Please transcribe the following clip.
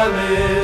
Hallelujah.